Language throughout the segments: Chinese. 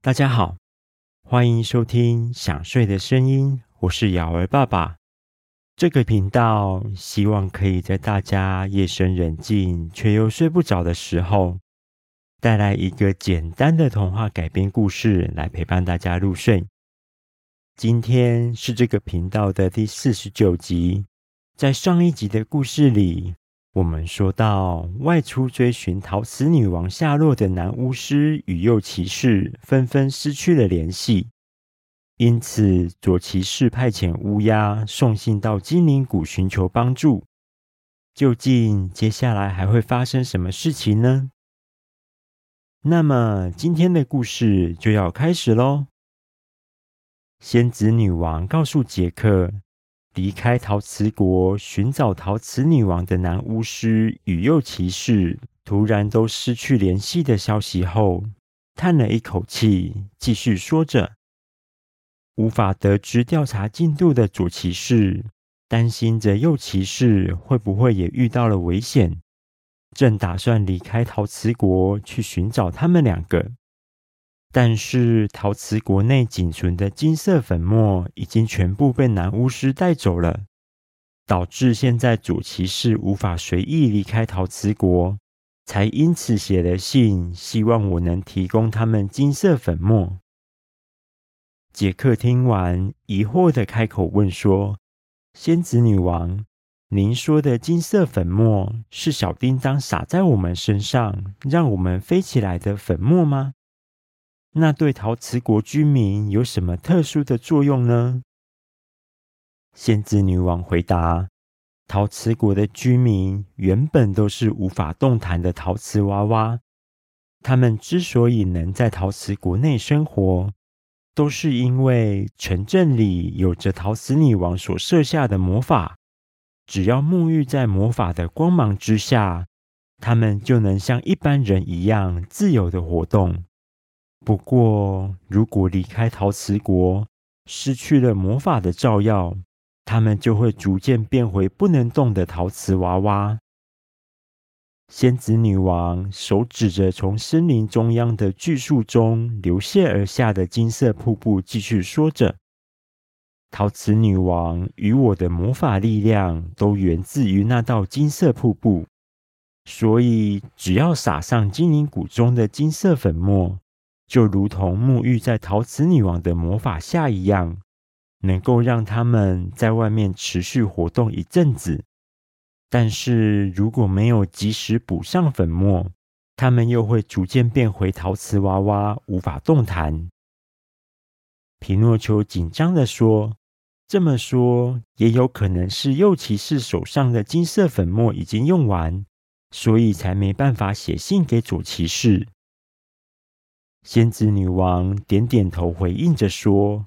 大家好，欢迎收听《想睡的声音》，我是雅儿爸爸。这个频道希望可以在大家夜深人静却又睡不着的时候，带来一个简单的童话改编故事来陪伴大家入睡。今天是这个频道的第四十九集，在上一集的故事里，我们说到，外出追寻陶瓷女王下落的男巫师与右骑士纷纷失去了联系，因此左骑士派遣乌鸦送信到精灵谷寻求帮助。究竟接下来还会发生什么事情呢？那么今天的故事就要开始喽。仙子女王告诉杰克。离开陶瓷国寻找陶瓷女王的男巫师与右骑士突然都失去联系的消息后，叹了一口气，继续说着：“无法得知调查进度的左骑士担心着右骑士会不会也遇到了危险，正打算离开陶瓷国去寻找他们两个。”但是陶瓷国内仅存的金色粉末已经全部被男巫师带走了，导致现在主骑士无法随意离开陶瓷国，才因此写了信，希望我能提供他们金色粉末。杰克听完，疑惑地开口问说：“仙子女王，您说的金色粉末是小叮当洒在我们身上，让我们飞起来的粉末吗？”那对陶瓷国居民有什么特殊的作用呢？仙子女王回答：“陶瓷国的居民原本都是无法动弹的陶瓷娃娃，他们之所以能在陶瓷国内生活，都是因为城镇里有着陶瓷女王所设下的魔法。只要沐浴在魔法的光芒之下，他们就能像一般人一样自由的活动。”不过，如果离开陶瓷国，失去了魔法的照耀，他们就会逐渐变回不能动的陶瓷娃娃。仙子女王手指着从森林中央的巨树中流泻而下的金色瀑布，继续说着：“陶瓷女王与我的魔法力量都源自于那道金色瀑布，所以只要撒上精灵谷中的金色粉末。”就如同沐浴在陶瓷女王的魔法下一样，能够让他们在外面持续活动一阵子。但是如果没有及时补上粉末，他们又会逐渐变回陶瓷娃娃，无法动弹。皮诺丘紧张地说：“这么说，也有可能是右骑士手上的金色粉末已经用完，所以才没办法写信给左骑士。”仙子女王点点头，回应着说：“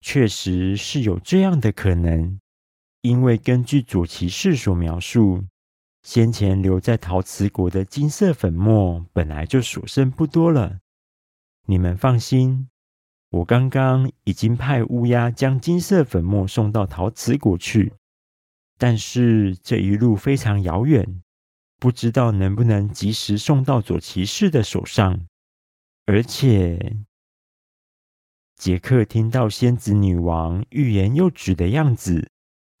确实是有这样的可能，因为根据左骑士所描述，先前留在陶瓷国的金色粉末本来就所剩不多了。你们放心，我刚刚已经派乌鸦将金色粉末送到陶瓷国去，但是这一路非常遥远，不知道能不能及时送到左骑士的手上。”而且，杰克听到仙子女王欲言又止的样子，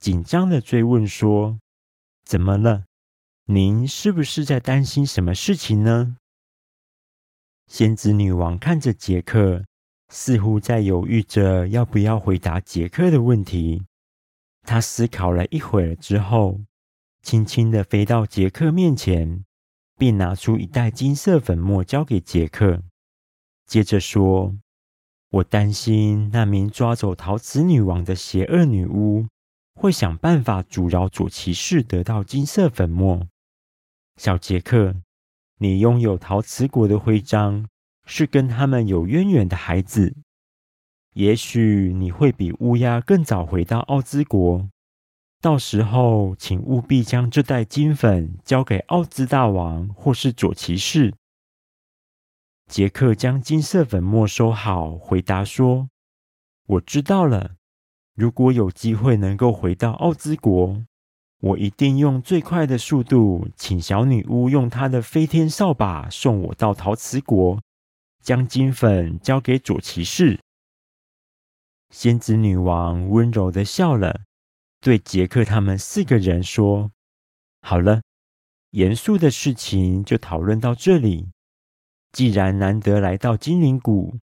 紧张地追问说：“怎么了？您是不是在担心什么事情呢？”仙子女王看着杰克，似乎在犹豫着要不要回答杰克的问题。她思考了一会儿之后，轻轻地飞到杰克面前，并拿出一袋金色粉末交给杰克。接着说：“我担心那名抓走陶瓷女王的邪恶女巫会想办法阻挠左骑士得到金色粉末。小杰克，你拥有陶瓷国的徽章，是跟他们有渊源的孩子。也许你会比乌鸦更早回到奥兹国。到时候，请务必将这袋金粉交给奥兹大王或是左骑士。”杰克将金色粉末收好，回答说：“我知道了。如果有机会能够回到奥兹国，我一定用最快的速度，请小女巫用她的飞天扫把送我到陶瓷国，将金粉交给左骑士。仙子女王温柔的笑了，对杰克他们四个人说：“好了，严肃的事情就讨论到这里。既然难得来到精灵谷，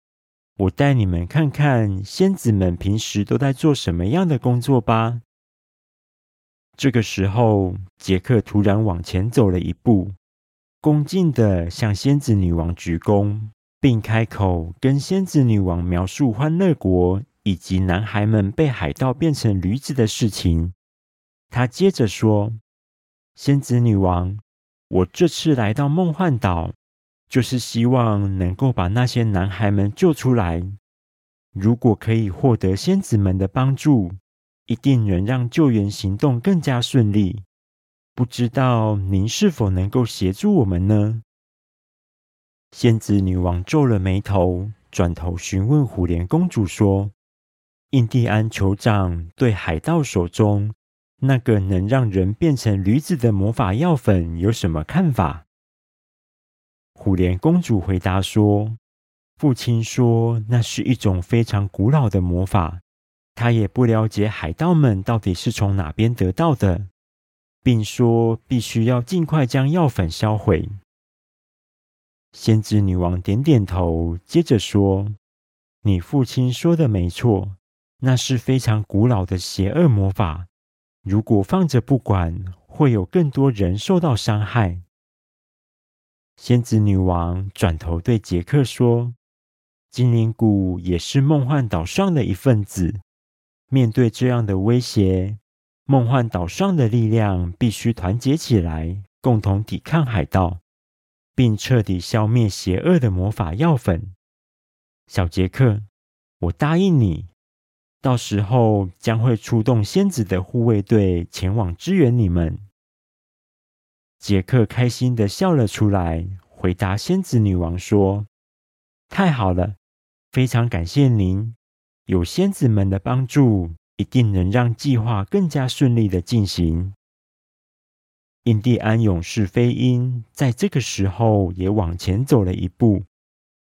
我带你们看看仙子们平时都在做什么样的工作吧。”这个时候，杰克突然往前走了一步，恭敬地向仙子女王鞠躬，并开口跟仙子女王描述欢乐国以及男孩们被海盗变成驴子的事情。他接着说：“仙子女王，我这次来到梦幻岛，就是希望能够把那些男孩们救出来。如果可以获得仙子们的帮助。”一定能让救援行动更加顺利。不知道您是否能够协助我们呢？仙子女王皱了眉头，转头询问虎莲公主说：“印第安酋长对海盗手中那个能让人变成驴子的魔法药粉有什么看法？”虎莲公主回答说：“父亲说那是一种非常古老的魔法。”他也不了解海盗们到底是从哪边得到的，并说必须要尽快将药粉销毁。仙子女王点点头，接着说：“你父亲说的没错，那是非常古老的邪恶魔法。如果放着不管，会有更多人受到伤害。”仙子女王转头对杰克说：“精灵谷也是梦幻岛上的一份子。”面对这样的威胁，梦幻岛上的力量必须团结起来，共同抵抗海盗，并彻底消灭邪恶的魔法药粉。小杰克，我答应你，到时候将会出动仙子的护卫队前往支援你们。杰克开心地笑了出来，回答仙子女王说：“太好了，非常感谢您。”有仙子们的帮助，一定能让计划更加顺利的进行。印第安勇士飞鹰在这个时候也往前走了一步，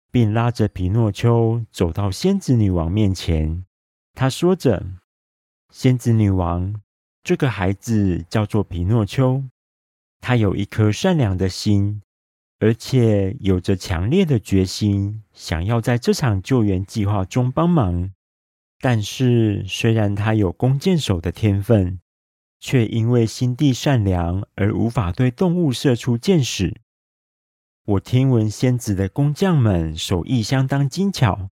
并拉着皮诺丘走到仙子女王面前。他说着：“仙子女王，这个孩子叫做皮诺丘，他有一颗善良的心，而且有着强烈的决心，想要在这场救援计划中帮忙。”但是，虽然他有弓箭手的天分，却因为心地善良而无法对动物射出箭矢。我听闻仙子的工匠们手艺相当精巧，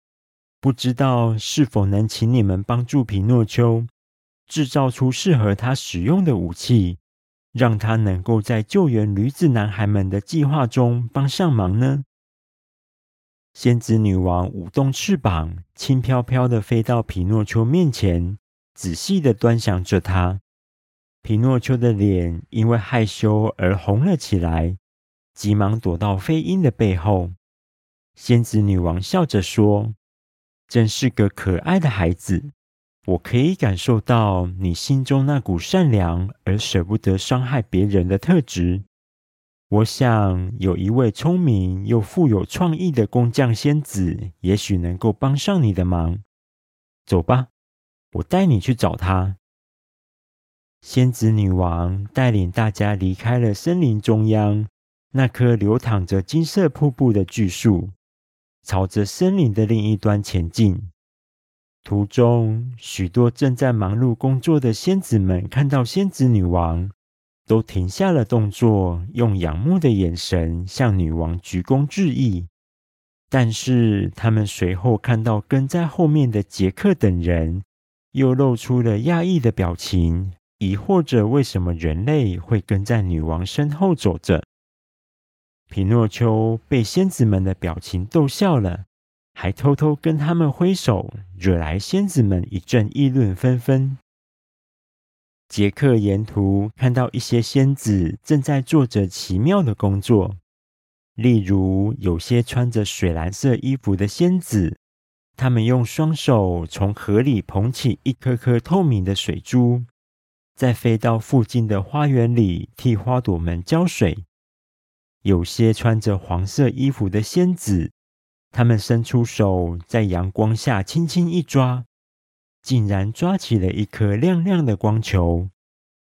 不知道是否能请你们帮助皮诺丘制造出适合他使用的武器，让他能够在救援驴子男孩们的计划中帮上忙呢？仙子女王舞动翅膀，轻飘飘的飞到皮诺丘面前，仔细的端详着他。皮诺丘的脸因为害羞而红了起来，急忙躲到飞鹰的背后。仙子女王笑着说：“真是个可爱的孩子，我可以感受到你心中那股善良而舍不得伤害别人的特质。”我想有一位聪明又富有创意的工匠仙子，也许能够帮上你的忙。走吧，我带你去找她。仙子女王带领大家离开了森林中央那棵流淌着金色瀑布的巨树，朝着森林的另一端前进。途中，许多正在忙碌工作的仙子们看到仙子女王。都停下了动作，用仰慕的眼神向女王鞠躬致意。但是，他们随后看到跟在后面的杰克等人，又露出了讶异的表情，疑惑着为什么人类会跟在女王身后走着。皮诺丘被仙子们的表情逗笑了，还偷偷跟他们挥手，惹来仙子们一阵议论纷纷。杰克沿途看到一些仙子正在做着奇妙的工作，例如有些穿着水蓝色衣服的仙子，他们用双手从河里捧起一颗颗透明的水珠，再飞到附近的花园里替花朵们浇水；有些穿着黄色衣服的仙子，他们伸出手，在阳光下轻轻一抓，竟然抓起了一颗亮亮的光球，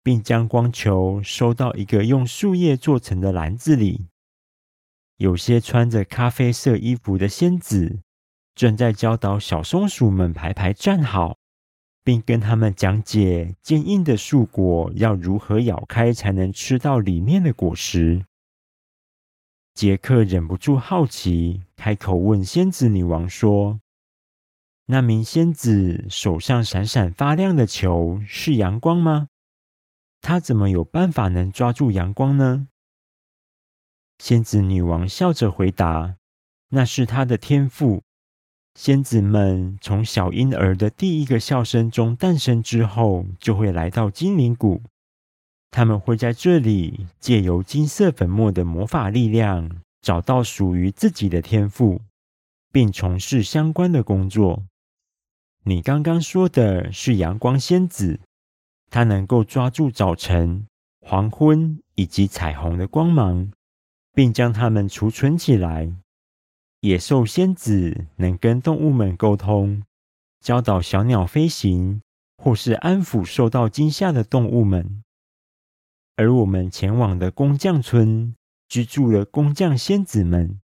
并将光球收到一个用树叶做成的篮子里。有些穿着咖啡色衣服的仙子正在教导小松鼠们排排站好，并跟他们讲解坚硬的树果要如何咬开才能吃到里面的果实。杰克忍不住好奇，开口问仙子女王说：“那名仙子手上闪闪发亮的球是阳光吗？她怎么有办法能抓住阳光呢？”仙子女王笑着回答：“那是她的天赋。仙子们从小婴儿的第一个笑声中诞生之后，就会来到精灵谷。他们会在这里借由金色粉末的魔法力量，找到属于自己的天赋，并从事相关的工作。你刚刚说的是阳光仙子，她能够抓住早晨、黄昏以及彩虹的光芒。”并将它们储存起来。野兽仙子能跟动物们沟通，教导小鸟飞行，或是安抚受到惊吓的动物们。而我们前往的工匠村，居住了工匠仙子们，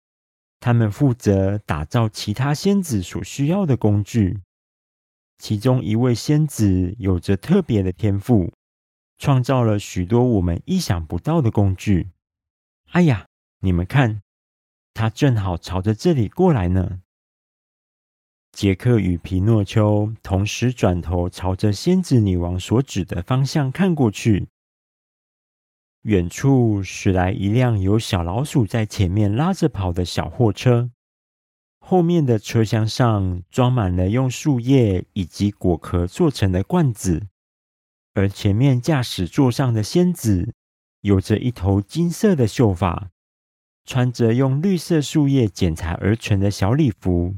他们负责打造其他仙子所需要的工具。其中一位仙子有着特别的天赋，创造了许多我们意想不到的工具。哎呀！你们看，他正好朝着这里过来呢。杰克与皮诺丘同时转头朝着仙子女王所指的方向看过去。远处驶来一辆有小老鼠在前面拉着跑的小货车，后面的车厢上装满了用树叶以及果壳做成的罐子，而前面驾驶座上的仙子有着一头金色的秀发。穿着用绿色树叶剪裁而成的小礼服，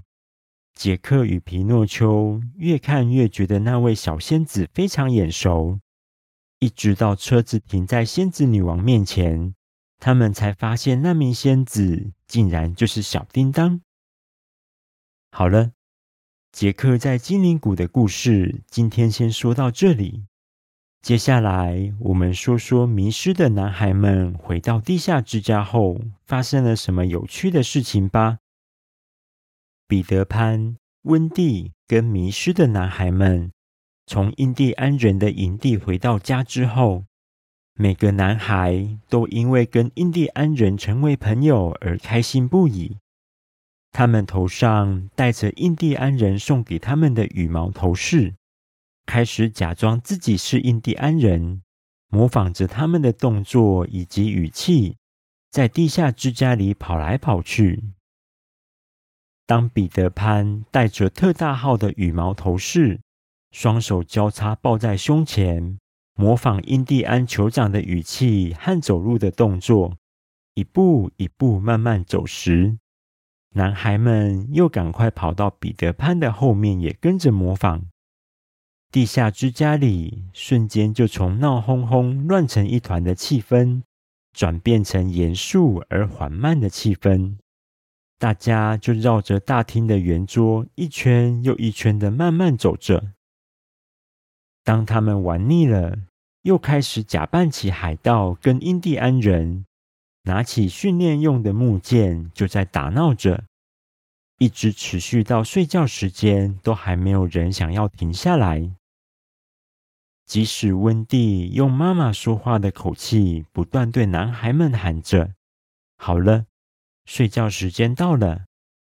杰克与皮诺丘越看越觉得那位小仙子非常眼熟。一直到车子停在仙子女王面前，他们才发现那名仙子竟然就是小叮当。好了，杰克在精灵谷的故事，今天先说到这里。接下来，我们说说迷失的男孩们回到地下之家后发生了什么有趣的事情吧。彼得潘、温蒂跟迷失的男孩们从印第安人的营地回到家之后，每个男孩都因为跟印第安人成为朋友而开心不已。他们头上戴着印第安人送给他们的羽毛头饰。开始假装自己是印第安人，模仿着他们的动作以及语气，在地下之家里跑来跑去。当彼得潘戴着特大号的羽毛头饰，双手交叉抱在胸前，模仿印第安酋长的语气和走路的动作，一步一步慢慢走时，男孩们又赶快跑到彼得潘的后面，也跟着模仿。地下之家里瞬间就从闹哄哄、乱成一团的气氛，转变成严肃而缓慢的气氛。大家就绕着大厅的圆桌一圈又一圈的慢慢走着。当他们玩腻了，又开始假扮起海盗跟印第安人，拿起训练用的木剑，就在打闹着，一直持续到睡觉时间，都还没有人想要停下来。即使温蒂用妈妈说话的口气不断对男孩们喊着：“好了，睡觉时间到了，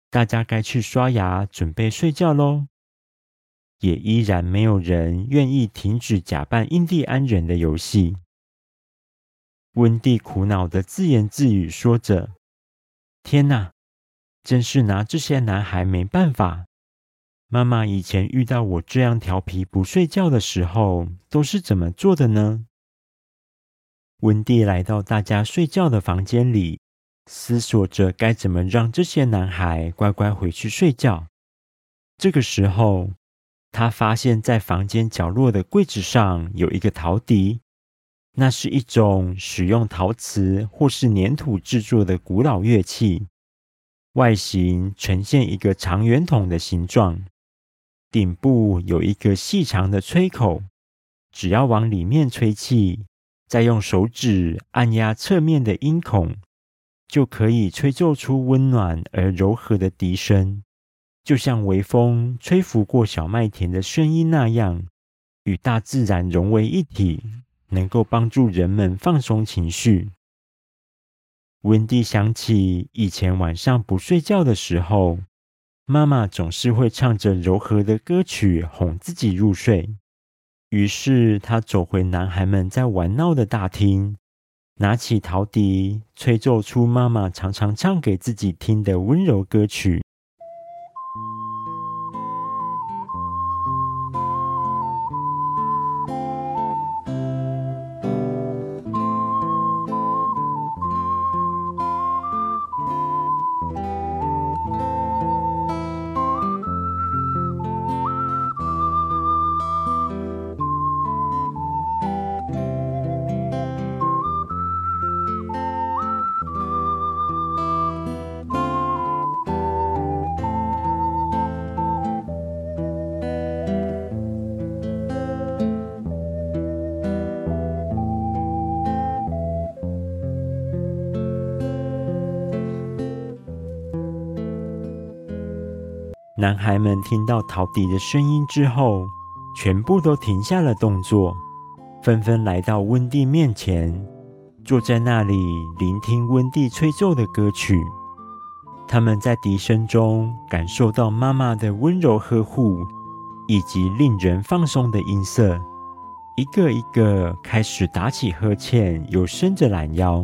大家该去刷牙，准备睡觉喽。”也依然没有人愿意停止假扮印第安人的游戏。温蒂苦恼地自言自语说着：“天哪，真是拿这些男孩没办法。”妈妈以前遇到我这样调皮不睡觉的时候，都是怎么做的呢？温蒂来到大家睡觉的房间里，思索着该怎么让这些男孩乖乖回去睡觉。这个时候，他发现，在房间角落的柜子上有一个陶笛，那是一种使用陶瓷或是粘土制作的古老乐器。外形呈现一个长圆筒的形状，顶部有一个细长的吹口，只要往里面吹气，再用手指按压侧面的音孔，就可以吹奏出温暖而柔和的笛声，就像微风吹拂过小麦田的声音那样，与大自然融为一体，能够帮助人们放松情绪。温蒂想起以前晚上不睡觉的时候，妈妈总是会唱着柔和的歌曲哄自己入睡。于是，她走回男孩们在玩闹的大厅，拿起陶笛，吹奏出妈妈常常唱给自己听的温柔歌曲。男孩们听到陶笛的声音之后，全部都停下了动作，纷纷来到温蒂面前，坐在那里聆听温蒂吹奏的歌曲。他们在笛声中感受到妈妈的温柔呵护，以及令人放松的音色，一个一个开始打起呵欠，又伸着懒腰。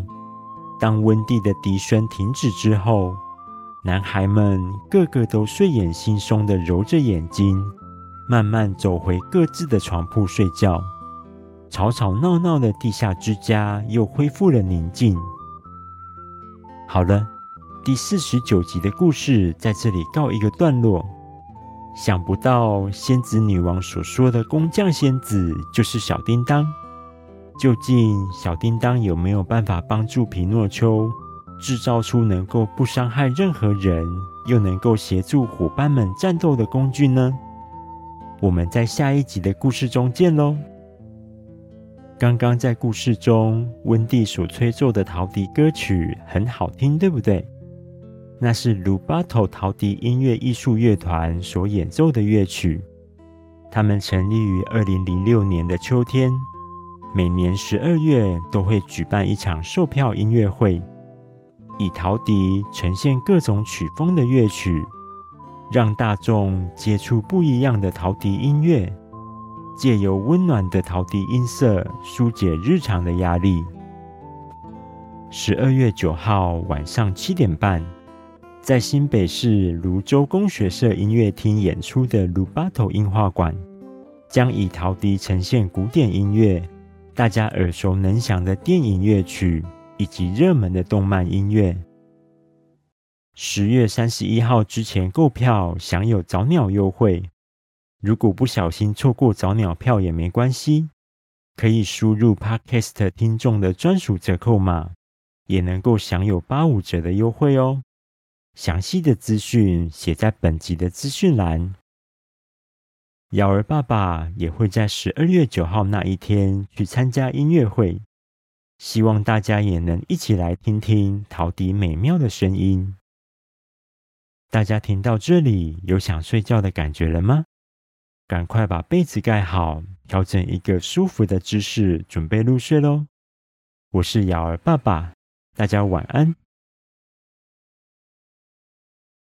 当温蒂的笛声停止之后，男孩们个个都睡眼惺忪地揉着眼睛，慢慢走回各自的床铺睡觉。吵吵闹闹的地下之家又恢复了宁静。好了，第四十九集的故事在这里告一个段落。想不到仙子女王所说的工匠仙子就是小叮当。究竟小叮当有没有办法帮助皮诺丘？制造出能够不伤害任何人，又能够协助伙伴们战斗的工具呢？我们在下一集的故事中见喽！刚刚在故事中，温蒂所吹奏的陶笛歌曲很好听，对不对？那是鲁巴头陶笛音乐艺术乐团所演奏的乐曲。他们成立于二零零六年的秋天，每年十二月都会举办一场售票音乐会。以陶笛呈现各种曲风的乐曲，让大众接触不一样的陶笛音乐，借由温暖的陶笛音色纾解日常的压力。十二月九号晚上七点半，在新北市芦洲工学社音乐厅演出的鲁巴头音画馆，将以陶笛呈现古典音乐，大家耳熟能详的电影乐曲。以及热门的动漫音乐。十月三十一号之前购票，享有早鸟优惠。如果不小心错过早鸟票也没关系，可以输入 Podcast 听众的专属折扣码，也能够享有八五折的优惠哦。详细的资讯写在本集的资讯栏。尧儿爸爸也会在十二月九号那一天去参加音乐会。希望大家也能一起来听听陶笛美妙的声音。大家听到这里，有想睡觉的感觉了吗？赶快把被子盖好，调整一个舒服的姿势，准备入睡喽。我是瑶儿爸爸，大家晚安。